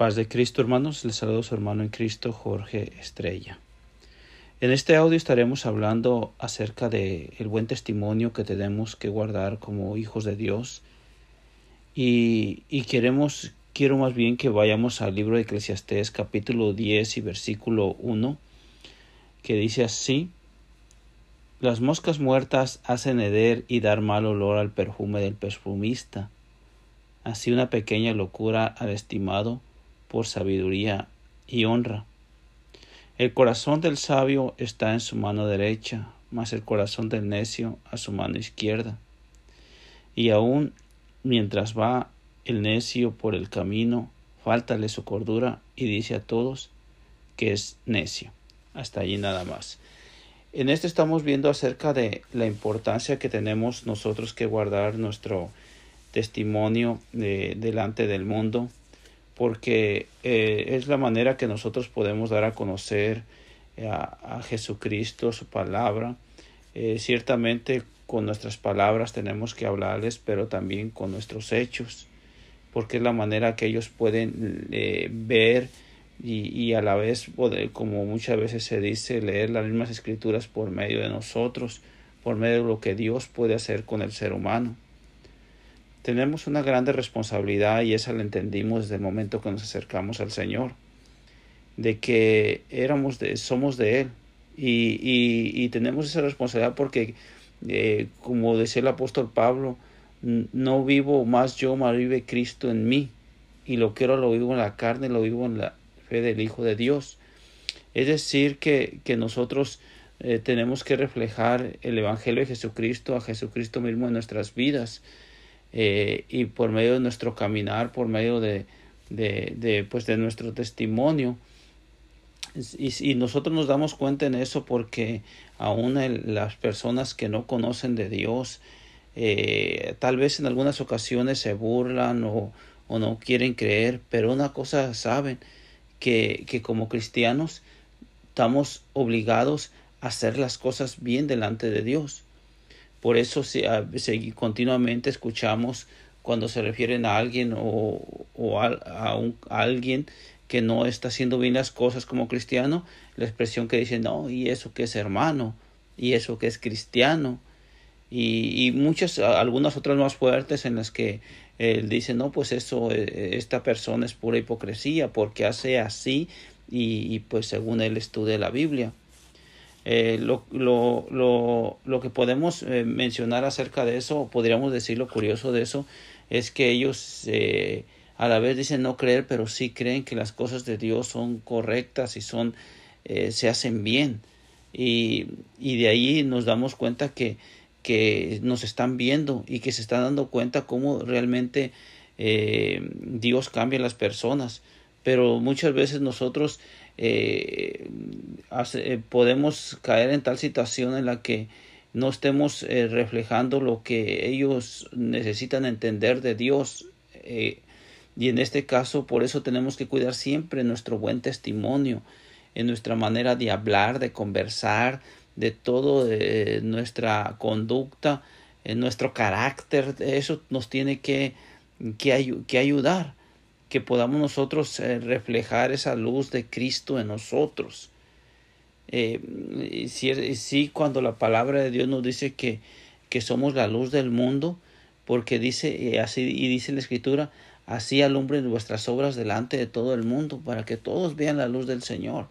Paz de Cristo, hermanos. Les saludo a su hermano en Cristo, Jorge Estrella. En este audio estaremos hablando acerca de el buen testimonio que tenemos que guardar como hijos de Dios. Y, y queremos, quiero más bien que vayamos al libro de Eclesiastés, capítulo 10 y versículo 1, que dice así: Las moscas muertas hacen heder y dar mal olor al perfume del perfumista. Así una pequeña locura al estimado por sabiduría y honra. El corazón del sabio está en su mano derecha, mas el corazón del necio a su mano izquierda. Y aun mientras va el necio por el camino, fáltale su cordura y dice a todos que es necio. Hasta allí nada más. En este estamos viendo acerca de la importancia que tenemos nosotros que guardar nuestro testimonio de, delante del mundo porque eh, es la manera que nosotros podemos dar a conocer eh, a, Jesucristo, su palabra. Eh, ciertamente con nuestras palabras tenemos que hablarles, pero también con nuestros hechos, porque es la manera que ellos pueden ver y, y, a la vez, como muchas veces se dice, leer las mismas escrituras por medio de nosotros, por medio de lo que Dios puede hacer con el ser humano tenemos una grande responsabilidad y esa la entendimos desde el momento que nos acercamos al Señor, de que éramos de, somos de Él. Y, y, tenemos esa responsabilidad porque, eh, como decía el apóstol Pablo, no vivo más yo, más vive Cristo en mí. Y lo quiero lo vivo en la carne, lo vivo en la fe del Hijo de Dios. Es decir, que, que nosotros eh, tenemos que reflejar el Evangelio de Jesucristo, a Jesucristo mismo en nuestras vidas eh, y por medio de nuestro caminar, por medio de, de, de pues de nuestro testimonio. Y, nosotros nos damos cuenta en eso porque aún las personas que no conocen de Dios, eh, tal vez en algunas ocasiones se burlan o, o, no quieren creer, pero una cosa saben, que, que como cristianos estamos obligados a hacer las cosas bien delante de Dios. Por eso si, continuamente escuchamos cuando se refieren a alguien o, o a, un, alguien que no está haciendo bien las cosas como cristiano, la expresión que dice, no, y eso que es hermano, y eso que es cristiano, y, y muchas, algunas otras más fuertes en las que él dice, no, pues eso, eh, esta persona es pura hipocresía porque hace así y, y pues según él estudia la Biblia. Eh, lo, lo, lo, lo, que podemos eh, mencionar acerca de eso, o podríamos decir lo curioso de eso, es que ellos eh, a la vez dicen no creer, pero sí creen que las cosas de Dios son correctas y son se hacen bien. Y, y de ahí nos damos cuenta que, que nos están viendo y que se están dando cuenta cómo realmente Dios cambia a las personas. Pero muchas veces nosotros eh, eh, podemos caer en tal situación en la que no estemos eh, reflejando lo que ellos necesitan entender de Dios. y en este caso, por eso tenemos que cuidar siempre nuestro buen testimonio, en nuestra manera de hablar, de conversar, de todo, nuestra conducta, en nuestro carácter. Eso nos tiene que, que, que ayudar que podamos nosotros eh, reflejar esa luz de Cristo en nosotros. Eh, sí, cuando la palabra de Dios nos dice que, que somos la luz del mundo, porque dice así y dice la escritura, así alumbren vuestras obras delante de todo el mundo, para que todos vean la luz del Señor.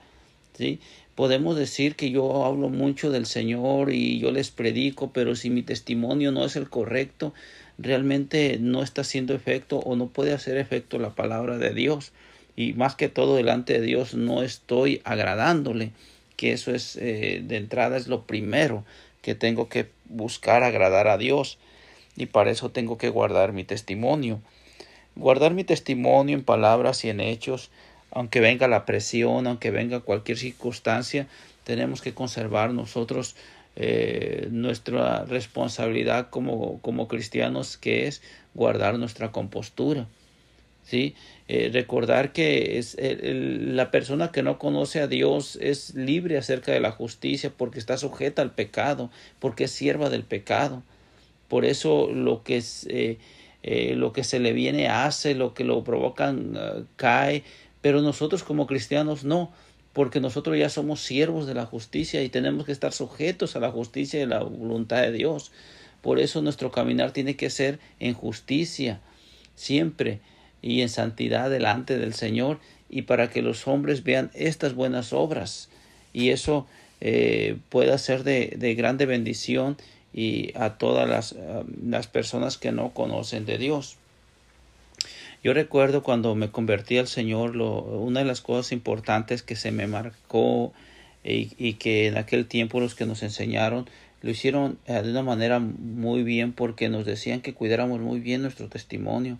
¿sí? Podemos decir que yo hablo mucho del Señor y yo les predico, pero si mi testimonio no es el correcto, realmente no está haciendo efecto o no puede hacer efecto la palabra de Dios. Y más que todo delante de Dios no estoy agradándole, que eso es eh, de entrada es lo primero que tengo que buscar agradar a Dios. Y para eso tengo que guardar mi testimonio. Guardar mi testimonio en palabras y en hechos, aunque venga la presión, aunque venga cualquier circunstancia, tenemos que conservar nosotros eh, nuestra responsabilidad como, como cristianos que es guardar nuestra compostura. ¿sí? Eh, recordar que es la persona que no conoce a Dios es libre acerca de la justicia porque está sujeta al pecado, porque es sierva del pecado. Por eso lo que eh, lo que se le viene hace, lo que lo provocan cae, pero nosotros como cristianos no, porque nosotros ya somos siervos de la justicia y tenemos que estar sujetos a la justicia y la voluntad de Dios. Por eso nuestro caminar tiene que ser en justicia, siempre, y en santidad delante del Señor, y para que los hombres vean estas buenas obras. Y eso eh, pueda ser de, de, grande bendición y a todas las personas que no conocen de Dios. Yo recuerdo cuando me convertí al Señor, lo, una de las cosas importantes que se me marcó y, y, que en aquel tiempo los que nos enseñaron lo hicieron eh, de una manera muy bien porque nos decían que cuidáramos muy bien nuestro testimonio,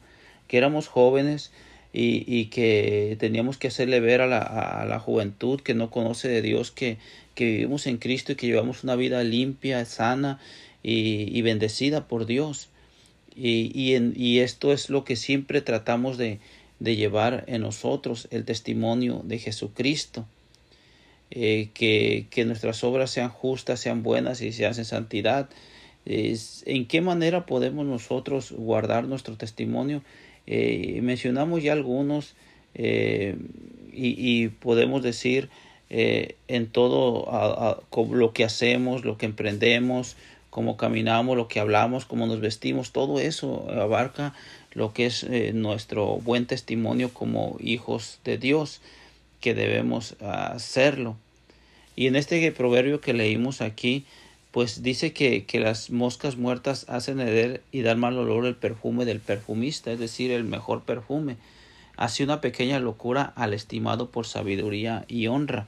que éramos jóvenes y, y que teníamos que hacerle ver a la, a la juventud que no conoce de Dios que, que vivimos en Cristo y que llevamos una vida limpia, sana y, y bendecida por Dios. Y, y, en, y, esto es lo que siempre tratamos de, de, llevar en nosotros, el testimonio de Jesucristo. Eh, que, que, nuestras obras sean justas, sean buenas y se hacen santidad. ¿En qué manera podemos nosotros guardar nuestro testimonio? Eh, mencionamos ya algunos eh, y, y, podemos decir en todo a, a, lo que hacemos, lo que emprendemos, cómo caminamos, lo que hablamos, cómo nos vestimos, todo eso abarca lo que es eh, nuestro buen testimonio como hijos de Dios, que debemos hacerlo. Y en este proverbio que leímos aquí, pues dice que, que las moscas muertas hacen heder y dar mal olor el perfume del perfumista, es decir, el mejor perfume. Hace una pequeña locura al estimado por sabiduría y honra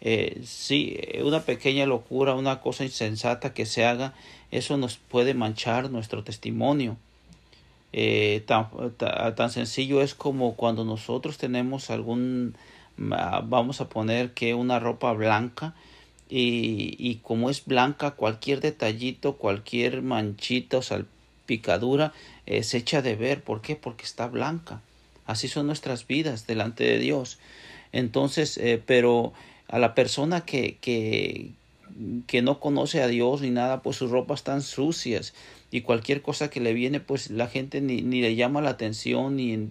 eh, sí, una pequeña locura, una cosa insensata que se haga, eso nos puede manchar nuestro testimonio. Eh, tan, tan, sencillo es como cuando nosotros tenemos algún, vamos a poner que una ropa blanca y, y como es blanca, cualquier detallito, cualquier manchita o salpicadura eh, se echa de ver. ¿Por qué? Porque está blanca. Así son nuestras vidas delante de Dios. Entonces, eh, pero a la persona que, que, que no conoce a Dios ni nada, pues sus ropas están sucias y cualquier cosa que le viene, pues la gente ni, ni le llama la atención, ni,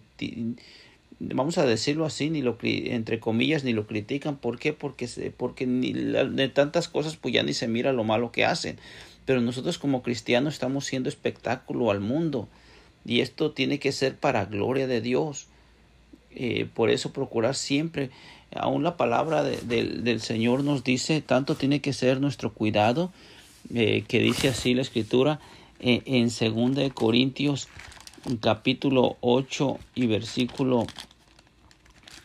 vamos a decirlo así, ni lo entre comillas, ni lo critican. ¿Por qué? Porque, porque ni, de tantas cosas, pues ya ni se mira lo malo que hacen. Pero nosotros como cristianos estamos siendo espectáculo al mundo y esto tiene que ser para gloria de Dios. Eh, por eso procurar siempre aún la palabra de, de, del Señor nos dice, tanto tiene que ser nuestro cuidado, eh, que dice así la escritura eh, en 2 Corintios capítulo 8 y versículo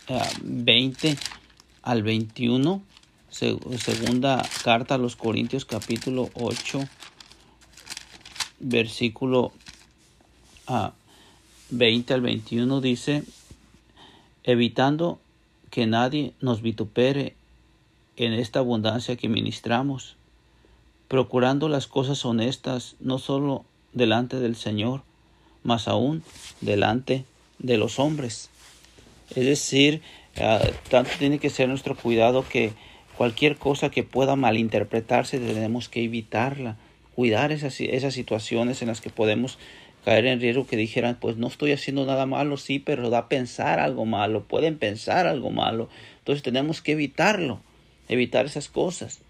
eh, 20 al 21, segunda carta a los Corintios capítulo 8 versículo 20 ah, al 21 dice, evitando que nadie nos vitupere en esta abundancia que ministramos, procurando las cosas honestas no solo delante del Señor, mas aún delante de los hombres. Es decir, uh, tanto tiene que ser nuestro cuidado que cualquier cosa que pueda malinterpretarse tenemos que evitarla, cuidar esas situaciones en las que podemos caer en riesgo que dijeran, pues no estoy haciendo nada malo, sí, pero da a pensar algo malo, pueden pensar algo malo. Entonces tenemos que evitarlo, evitar esas cosas.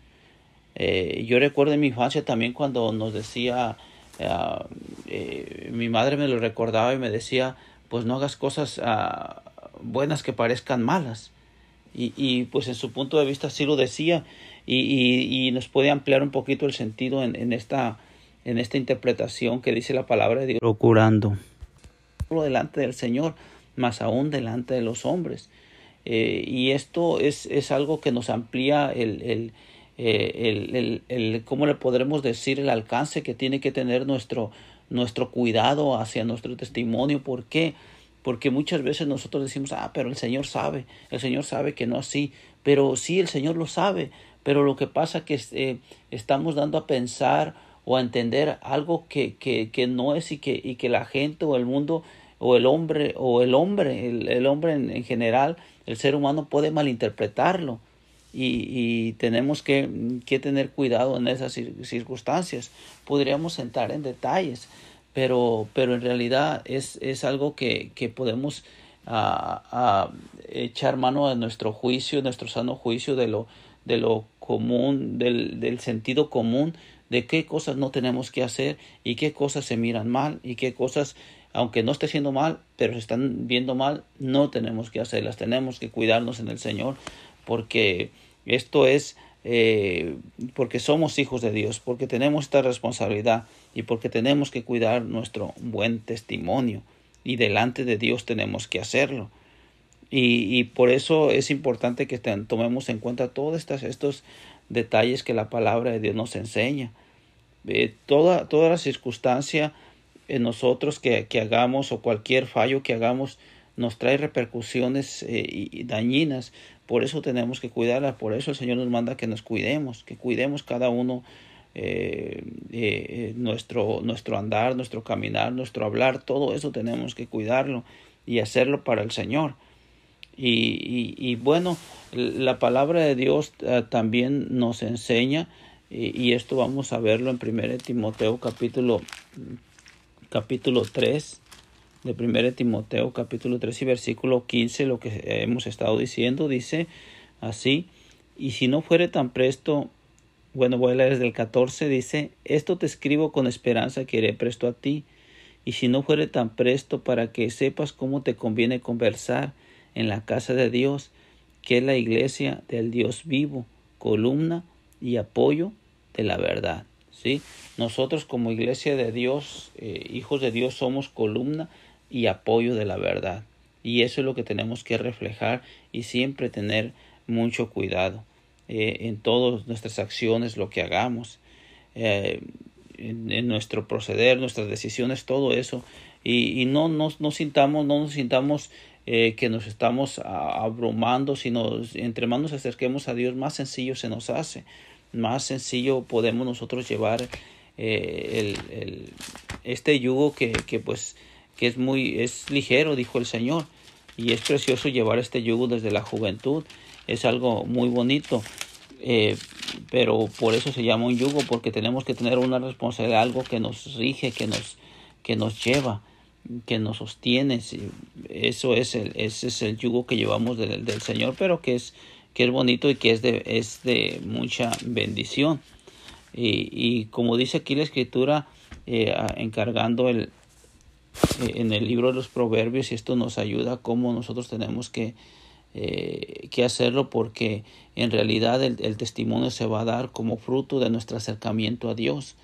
Eh, yo recuerdo en mi infancia también cuando nos decía, uh, eh, mi madre me lo recordaba y me decía, pues no hagas cosas uh, buenas que parezcan malas. Y, y, pues en su punto de vista sí lo decía y, y, y nos puede ampliar un poquito el sentido en, en esta en esta interpretación que dice la palabra de Dios, procurando delante del Señor, más aún delante de los hombres. Eh, y esto es, es, algo que nos amplía el, el, eh, el, el, el, ¿cómo le podremos decir? El alcance que tiene que tener nuestro, nuestro cuidado hacia nuestro testimonio. ¿Por qué? Porque muchas veces nosotros decimos, ah, pero el Señor sabe, el Señor sabe que no así, pero sí, el Señor lo sabe, pero lo que pasa es que eh, estamos dando a pensar o a entender algo que, que, que no es y que, y que la gente o el mundo o el hombre o el hombre, el, el hombre en, en, general, el ser humano puede malinterpretarlo y, y tenemos que, que, tener cuidado en esas circunstancias. Podríamos entrar en detalles, pero, pero en realidad es, es algo que, que podemos a, echar mano de nuestro juicio, nuestro sano juicio de lo, de lo común, del, del sentido común, de qué cosas no tenemos que hacer y qué cosas se miran mal y qué cosas, aunque no esté siendo mal, pero se están viendo mal, no tenemos que hacerlas, tenemos que cuidarnos en el Señor, porque esto es eh, porque somos hijos de Dios, porque tenemos esta responsabilidad y porque tenemos que cuidar nuestro buen testimonio y delante de Dios tenemos que hacerlo. Y, por eso es importante que tomemos en cuenta todos estos, estos detalles que la palabra de Dios nos enseña. Toda, toda la circunstancia en nosotros que, que, hagamos o cualquier fallo que hagamos nos trae repercusiones eh, y dañinas. Por eso tenemos que cuidarla. Por eso el Señor nos manda que nos cuidemos, que cuidemos cada uno eh, eh, nuestro, nuestro andar, nuestro caminar, nuestro hablar, todo eso tenemos que cuidarlo y hacerlo para el Señor. Y, y, bueno, la palabra de Dios eh, también nos enseña, y, esto vamos a verlo en 1 Timoteo capítulo, capítulo 3, de 1 Timoteo capítulo 3 y versículo 15, lo que hemos estado diciendo, dice así, y si no fuere tan presto bueno, voy a leer desde el 14, dice, esto te escribo con esperanza que iré presto a ti, y si no fuere tan presto para que sepas cómo te conviene conversar en la casa de Dios, que es la iglesia del Dios vivo, columna y apoyo de la verdad. ¿sí? Nosotros como iglesia de Dios, eh, hijos de Dios, somos columna y apoyo de la verdad. Y eso es lo que tenemos que reflejar y siempre tener mucho cuidado. Eh, en todas nuestras acciones, lo que hagamos, eh, en, nuestro proceder, nuestras decisiones, todo eso. Y, no, nos, no sintamos, no nos sintamos eh, que nos estamos abrumando, sino entre más nos acerquemos a Dios, más sencillo se nos hace, más sencillo podemos nosotros llevar el, el, este yugo que, que pues que es muy es ligero, dijo el Señor, y es precioso llevar este yugo desde la juventud. Es algo muy bonito. Eh, pero por eso se llama un yugo, porque tenemos que tener una responsabilidad, algo que nos rige, que nos, que nos lleva, que nos sostiene. Eso es el, ese es el yugo que llevamos del, del Señor, pero que es, que es bonito y que es de, es de mucha bendición. Y, y como dice aquí la escritura, eh, encargando el, eh, en el libro de los proverbios, y esto nos ayuda cómo nosotros tenemos que eh, que hacerlo porque en realidad el, testimonio se va a dar como fruto de nuestro acercamiento a Dios.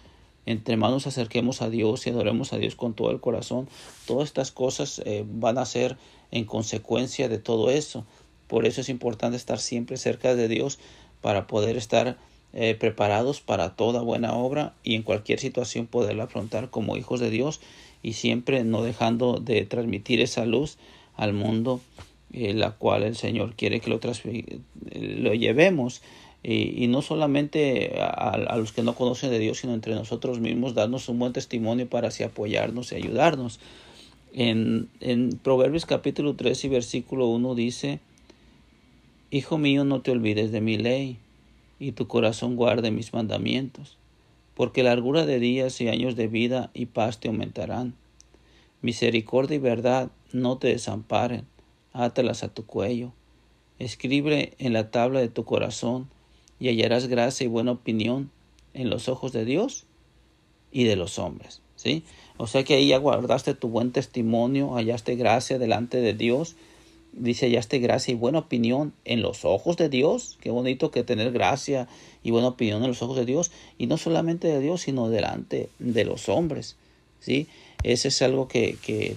Entre más nos acerquemos a Dios y adoremos a Dios con todo el corazón, todas estas cosas eh, van a ser en consecuencia de todo eso. Por eso es importante estar siempre cerca de Dios para poder estar eh, preparados para toda buena obra y en cualquier situación poderla afrontar como hijos de Dios y siempre no dejando de transmitir esa luz al mundo eh, la cual el Señor quiere que lo, lo llevemos. Y no solamente a, los que no conocen de Dios, sino entre nosotros mismos, darnos un buen testimonio para así apoyarnos y ayudarnos. En, en Proverbios capítulo 3 y versículo 1 dice, Hijo mío, no te olvides de mi ley, y tu corazón guarde mis mandamientos, porque largura de días y años de vida y paz te aumentarán. Misericordia y verdad no te desamparen átalas a tu cuello. Escribe en la tabla de tu corazón y hallarás gracia y buena opinión en los ojos de Dios y de los hombres. ¿sí? O sea que ahí ya guardaste tu buen testimonio, hallaste gracia delante de Dios. Dice, hallaste gracia y buena opinión en los ojos de Dios. Qué bonito que tener gracia y buena opinión en los ojos de Dios. Y no solamente de Dios, sino delante de los hombres. ¿sí? Ese es algo que, que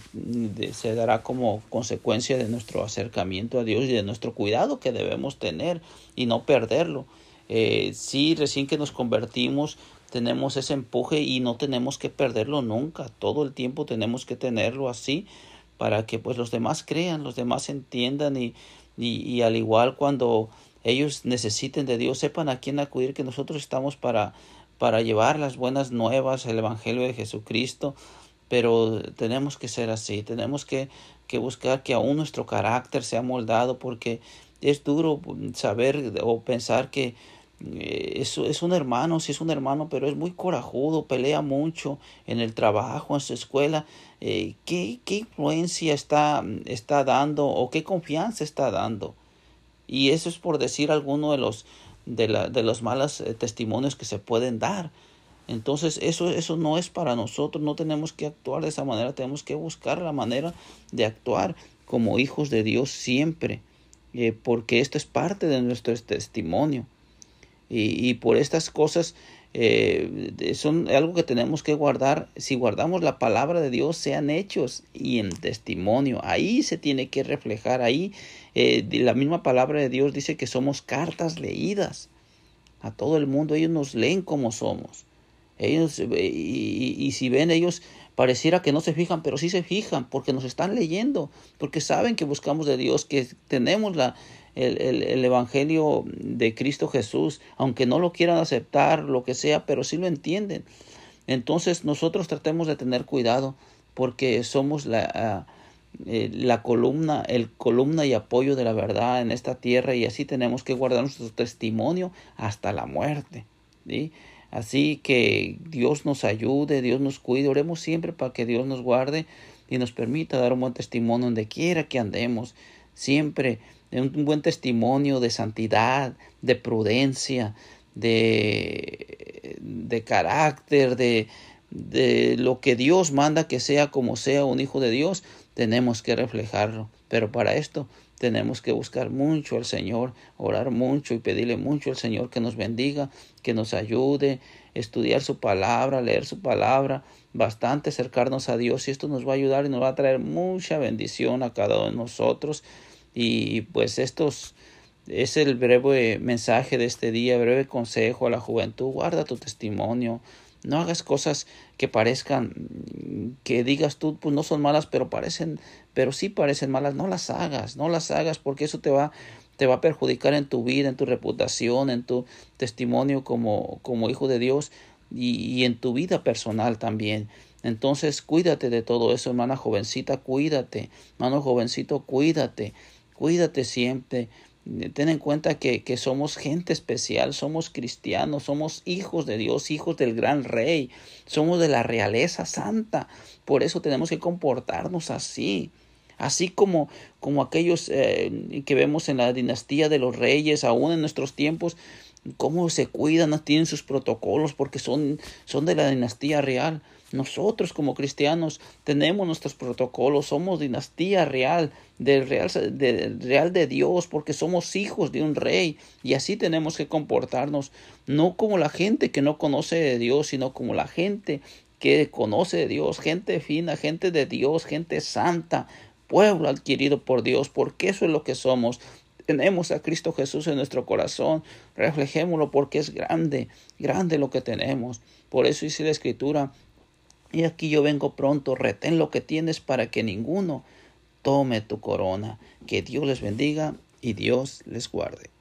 se dará como consecuencia de nuestro acercamiento a Dios y de nuestro cuidado que debemos tener y no perderlo. Eh, sí, recién que nos convertimos tenemos ese empuje y no tenemos que perderlo nunca. Todo el tiempo tenemos que tenerlo así para que pues los demás crean, los demás entiendan y, y, al igual cuando ellos necesiten de Dios, sepan a quién acudir, que nosotros estamos para, para llevar las buenas nuevas, el Evangelio de Jesucristo, pero tenemos que ser así, tenemos que, que buscar que aún nuestro carácter sea moldado porque es duro saber o pensar que, es, es, un hermano, sí es un hermano, pero es muy corajudo, pelea mucho en el trabajo, en su escuela. Eh, ¿qué, ¿qué, influencia está, está dando o qué confianza está dando? Y eso es por decir alguno de los, de, la, de los malos eh, testimonios que se pueden dar. Entonces eso, eso no es para nosotros, no tenemos que actuar de esa manera, tenemos que buscar la manera de actuar como hijos de Dios siempre, porque esto es parte de nuestro testimonio. Y, y por estas cosas eh, son algo que tenemos que guardar. Si guardamos la palabra de Dios, sean hechos y en testimonio. Ahí se tiene que reflejar. Ahí eh, la misma palabra de Dios dice que somos cartas leídas a todo el mundo. Ellos nos leen como somos. Ellos, y, y, y si ven ellos pareciera que no se fijan, pero sí se fijan porque nos están leyendo, porque saben que buscamos de Dios, que tenemos la, el, Evangelio de Cristo Jesús, aunque no lo quieran aceptar, lo que sea, pero sí lo entienden. Entonces nosotros tratemos de tener cuidado porque somos la, ah, eh, la columna, el columna y apoyo de la verdad en esta tierra y así tenemos que guardar nuestro testimonio hasta la muerte. Así que Dios nos ayude, Dios nos cuide, oremos siempre para que Dios nos guarde y nos permita dar un buen testimonio donde quiera que andemos. Siempre un buen testimonio de santidad, de prudencia, de, de carácter, de, de lo que Dios manda que sea como sea un hijo de Dios, tenemos que reflejarlo. Pero para esto tenemos que buscar mucho al Señor, orar mucho y pedirle mucho al Señor que nos bendiga, que nos ayude, estudiar su palabra, leer su palabra, bastante acercarnos a Dios y esto nos va a ayudar y nos va a traer mucha bendición a cada uno de nosotros. Y pues estos es el breve mensaje de este día, breve consejo a la juventud. Guarda tu testimonio. No hagas cosas que parezcan, que digas tú, pues no son malas, pero parecen, pero sí parecen malas. No las hagas, no las hagas, porque eso te va, te va a perjudicar en tu vida, en tu reputación, en tu testimonio como, como hijo de Dios y, y en tu vida personal también. Entonces, cuídate de todo eso, hermana jovencita, cuídate. Hermano jovencito, cuídate. Cuídate siempre. Ten en cuenta que, que, somos gente especial, somos cristianos, somos hijos de Dios, hijos del gran rey, somos de la realeza santa. Por eso tenemos que comportarnos así. Así como, como aquellos eh, que vemos en la dinastía de los reyes, aún en nuestros tiempos, cómo se cuidan, tienen sus protocolos porque son, son de la dinastía real. Nosotros como cristianos tenemos nuestros protocolos, somos dinastía real, del real, de, real de Dios, porque somos hijos de un rey y así tenemos que comportarnos, no como la gente que no conoce de Dios, sino como la gente que conoce de Dios, gente fina, gente de Dios, gente santa, pueblo adquirido por Dios, porque eso es lo que somos. Tenemos a Cristo Jesús en nuestro corazón, reflejémoslo porque es grande, grande lo que tenemos. Por eso dice la Escritura, y aquí yo vengo pronto, retén lo que tienes para que ninguno tome tu corona. Que Dios les bendiga y Dios les guarde.